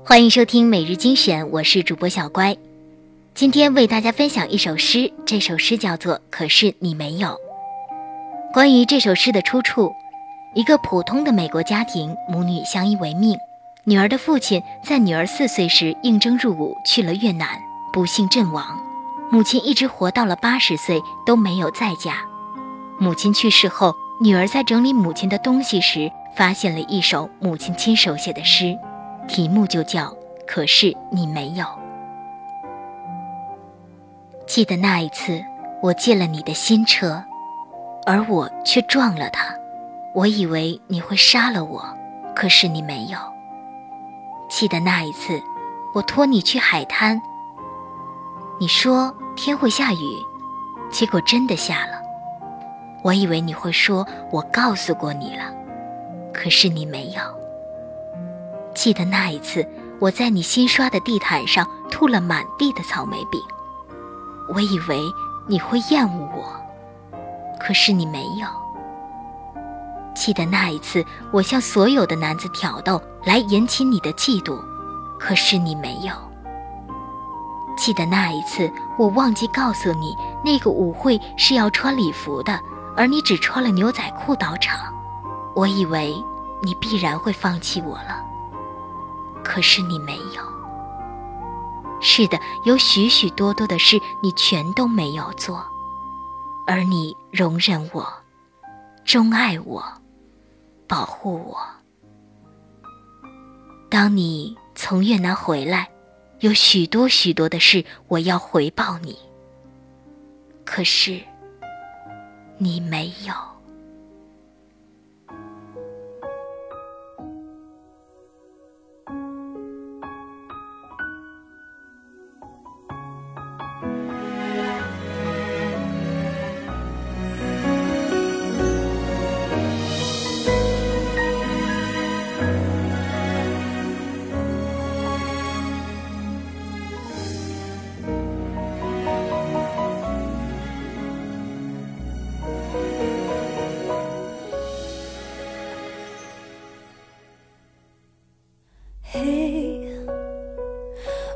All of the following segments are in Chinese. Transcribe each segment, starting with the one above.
欢迎收听每日精选，我是主播小乖。今天为大家分享一首诗，这首诗叫做《可是你没有》。关于这首诗的出处，一个普通的美国家庭，母女相依为命。女儿的父亲在女儿四岁时应征入伍去了越南，不幸阵亡。母亲一直活到了八十岁都没有再嫁。母亲去世后，女儿在整理母亲的东西时，发现了一首母亲亲手写的诗。题目就叫，可是你没有。记得那一次，我借了你的新车，而我却撞了它。我以为你会杀了我，可是你没有。记得那一次，我托你去海滩，你说天会下雨，结果真的下了。我以为你会说我告诉过你了，可是你没有。记得那一次，我在你新刷的地毯上吐了满地的草莓饼，我以为你会厌恶我，可是你没有。记得那一次，我向所有的男子挑逗来引起你的嫉妒，可是你没有。记得那一次，我忘记告诉你那个舞会是要穿礼服的，而你只穿了牛仔裤到场，我以为你必然会放弃我了。可是你没有。是的，有许许多多的事你全都没有做，而你容忍我，钟爱我，保护我。当你从越南回来，有许多许多的事我要回报你。可是你没有。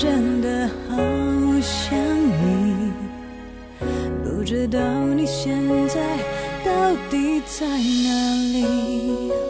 真的好想你，不知道你现在到底在哪里。